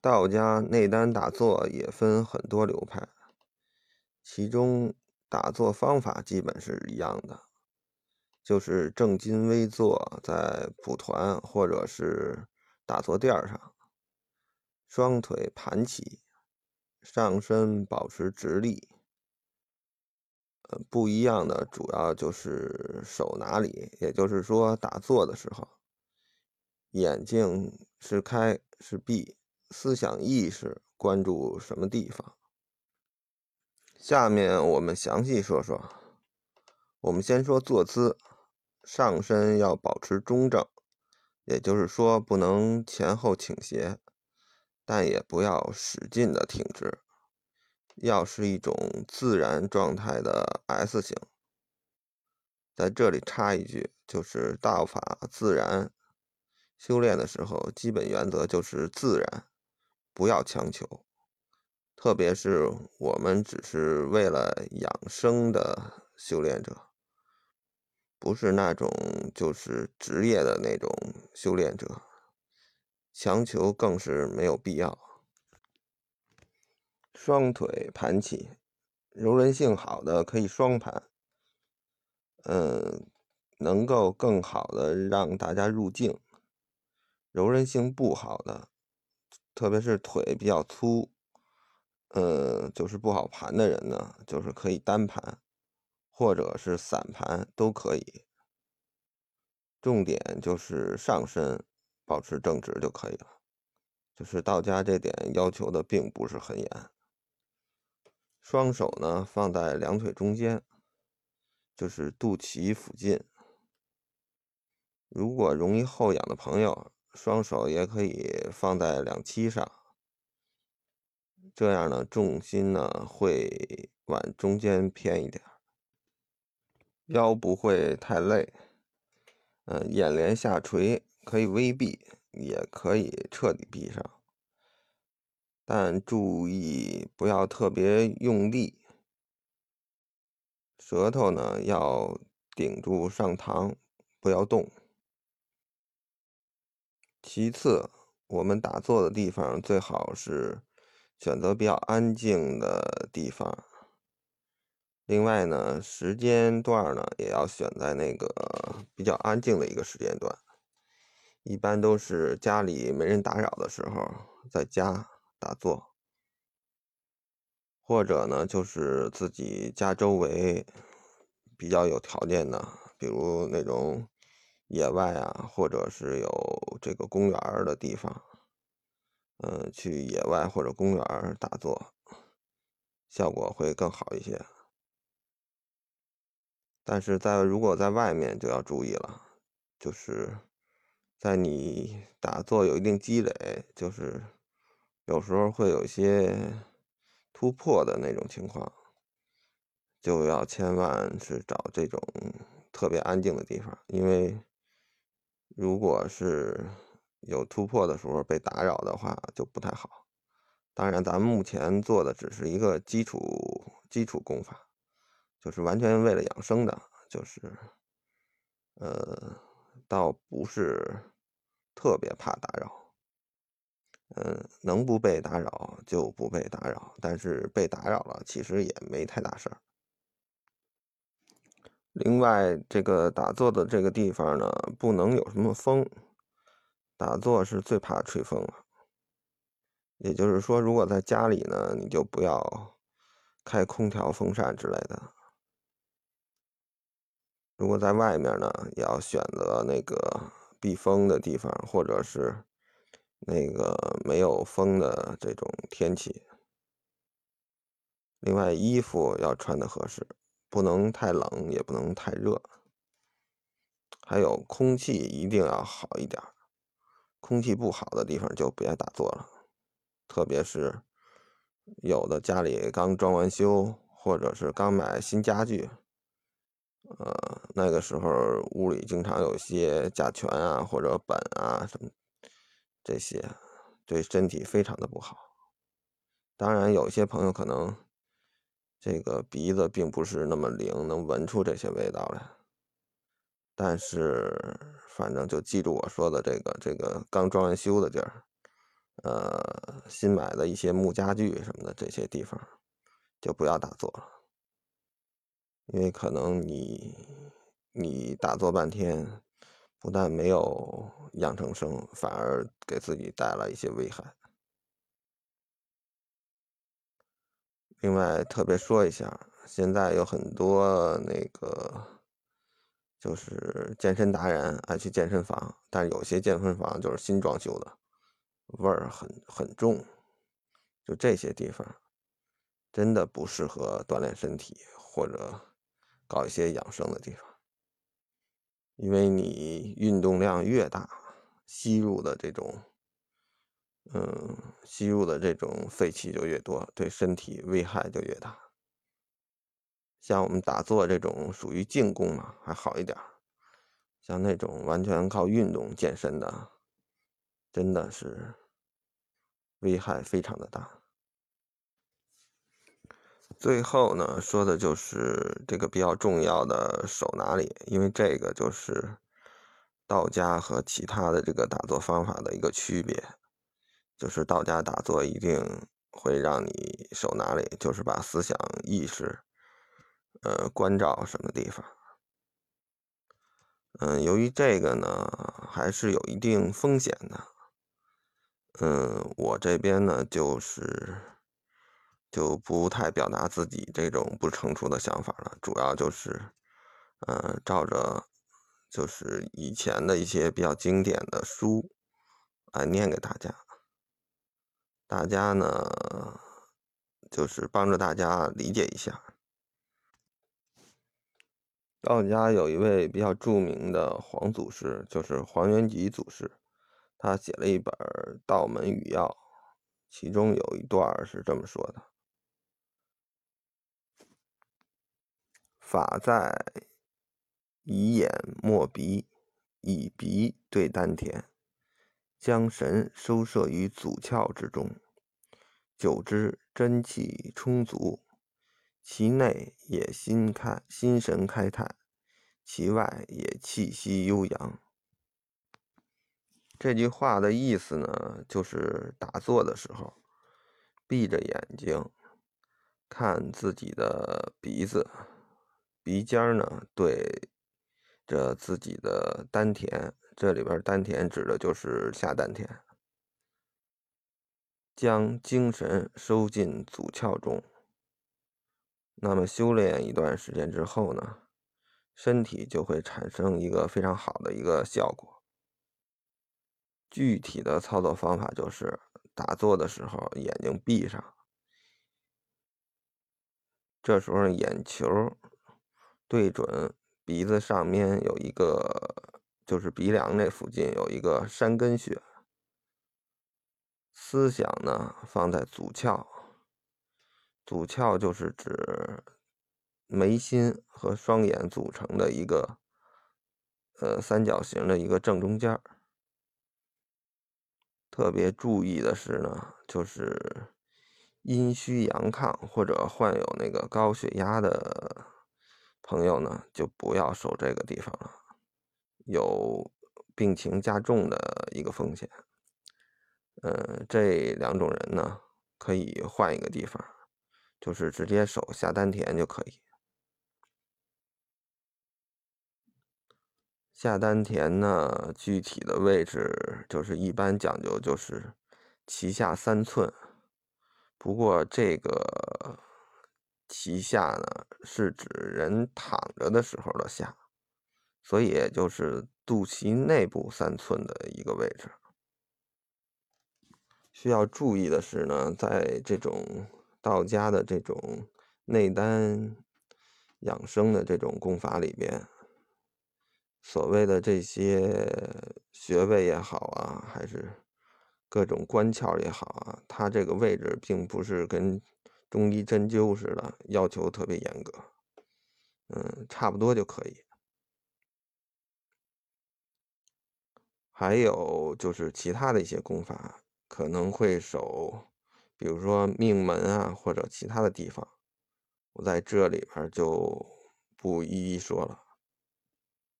道家内丹打坐也分很多流派，其中打坐方法基本是一样的，就是正襟危坐在蒲团或者是打坐垫上，双腿盘起，上身保持直立。呃，不一样的主要就是手哪里，也就是说打坐的时候，眼睛是开是闭。思想意识关注什么地方？下面我们详细说说。我们先说坐姿，上身要保持中正，也就是说不能前后倾斜，但也不要使劲的挺直，要是一种自然状态的 S 型。在这里插一句，就是道法自然，修炼的时候基本原则就是自然。不要强求，特别是我们只是为了养生的修炼者，不是那种就是职业的那种修炼者，强求更是没有必要。双腿盘起，柔韧性好的可以双盘，嗯，能够更好的让大家入静。柔韧性不好的。特别是腿比较粗，呃，就是不好盘的人呢，就是可以单盘，或者是散盘都可以。重点就是上身保持正直就可以了。就是道家这点要求的并不是很严。双手呢放在两腿中间，就是肚脐附近。如果容易后仰的朋友。双手也可以放在两膝上，这样呢，重心呢会往中间偏一点，腰不会太累。嗯，眼帘下垂，可以微闭，也可以彻底闭上，但注意不要特别用力。舌头呢要顶住上膛，不要动。其次，我们打坐的地方最好是选择比较安静的地方。另外呢，时间段呢也要选在那个比较安静的一个时间段，一般都是家里没人打扰的时候，在家打坐，或者呢就是自己家周围比较有条件的，比如那种。野外啊，或者是有这个公园的地方，嗯，去野外或者公园打坐，效果会更好一些。但是在如果在外面就要注意了，就是在你打坐有一定积累，就是有时候会有一些突破的那种情况，就要千万是找这种特别安静的地方，因为。如果是有突破的时候被打扰的话，就不太好。当然，咱们目前做的只是一个基础基础功法，就是完全为了养生的，就是，呃，倒不是特别怕打扰。嗯，能不被打扰就不被打扰，但是被打扰了，其实也没太大事儿。另外，这个打坐的这个地方呢，不能有什么风。打坐是最怕吹风了。也就是说，如果在家里呢，你就不要开空调、风扇之类的。如果在外面呢，也要选择那个避风的地方，或者是那个没有风的这种天气。另外，衣服要穿的合适。不能太冷，也不能太热，还有空气一定要好一点。空气不好的地方就别打坐了，特别是有的家里刚装完修，或者是刚买新家具，呃，那个时候屋里经常有些甲醛啊或者苯啊什么这些，对身体非常的不好。当然，有些朋友可能。这个鼻子并不是那么灵，能闻出这些味道来。但是，反正就记住我说的这个，这个刚装完修的地儿，呃，新买的一些木家具什么的这些地方，就不要打坐了，因为可能你你打坐半天，不但没有养成生，反而给自己带来一些危害。另外，特别说一下，现在有很多那个就是健身达人爱去健身房，但有些健身房就是新装修的，味儿很很重。就这些地方，真的不适合锻炼身体或者搞一些养生的地方，因为你运动量越大，吸入的这种。嗯，吸入的这种废气就越多，对身体危害就越大。像我们打坐这种属于静功嘛，还好一点。像那种完全靠运动健身的，真的是危害非常的大。最后呢，说的就是这个比较重要的手哪里，因为这个就是道家和其他的这个打坐方法的一个区别。就是道家打坐一定会让你手哪里，就是把思想意识，呃，关照什么地方。嗯，由于这个呢，还是有一定风险的。嗯，我这边呢，就是就不太表达自己这种不成熟的想法了，主要就是，嗯，照着就是以前的一些比较经典的书来念给大家。大家呢，就是帮着大家理解一下。道家有一位比较著名的黄祖师，就是黄元吉祖师，他写了一本《道门语要》，其中有一段是这么说的：“法在以眼莫鼻，以鼻对丹田。”将神收摄于祖窍之中，久之真气充足，其内也心开心神开泰，其外也气息悠扬。这句话的意思呢，就是打坐的时候，闭着眼睛，看自己的鼻子，鼻尖呢对着自己的丹田。这里边丹田指的就是下丹田，将精神收进祖窍中。那么修炼一段时间之后呢，身体就会产生一个非常好的一个效果。具体的操作方法就是打坐的时候眼睛闭上，这时候眼球对准鼻子上面有一个。就是鼻梁那附近有一个山根穴，思想呢放在祖窍，祖窍就是指眉心和双眼组成的一个呃三角形的一个正中间。特别注意的是呢，就是阴虚阳亢或者患有那个高血压的朋友呢，就不要守这个地方了。有病情加重的一个风险，呃，这两种人呢，可以换一个地方，就是直接手下丹田就可以。下丹田呢，具体的位置就是一般讲究就是脐下三寸，不过这个脐下呢，是指人躺着的时候的下。所以就是肚脐内部三寸的一个位置。需要注意的是呢，在这种道家的这种内丹养生的这种功法里边，所谓的这些穴位也好啊，还是各种关窍也好啊，它这个位置并不是跟中医针灸似的要求特别严格，嗯，差不多就可以。还有就是其他的一些功法，可能会守，比如说命门啊，或者其他的地方，我在这里边就不一一说了。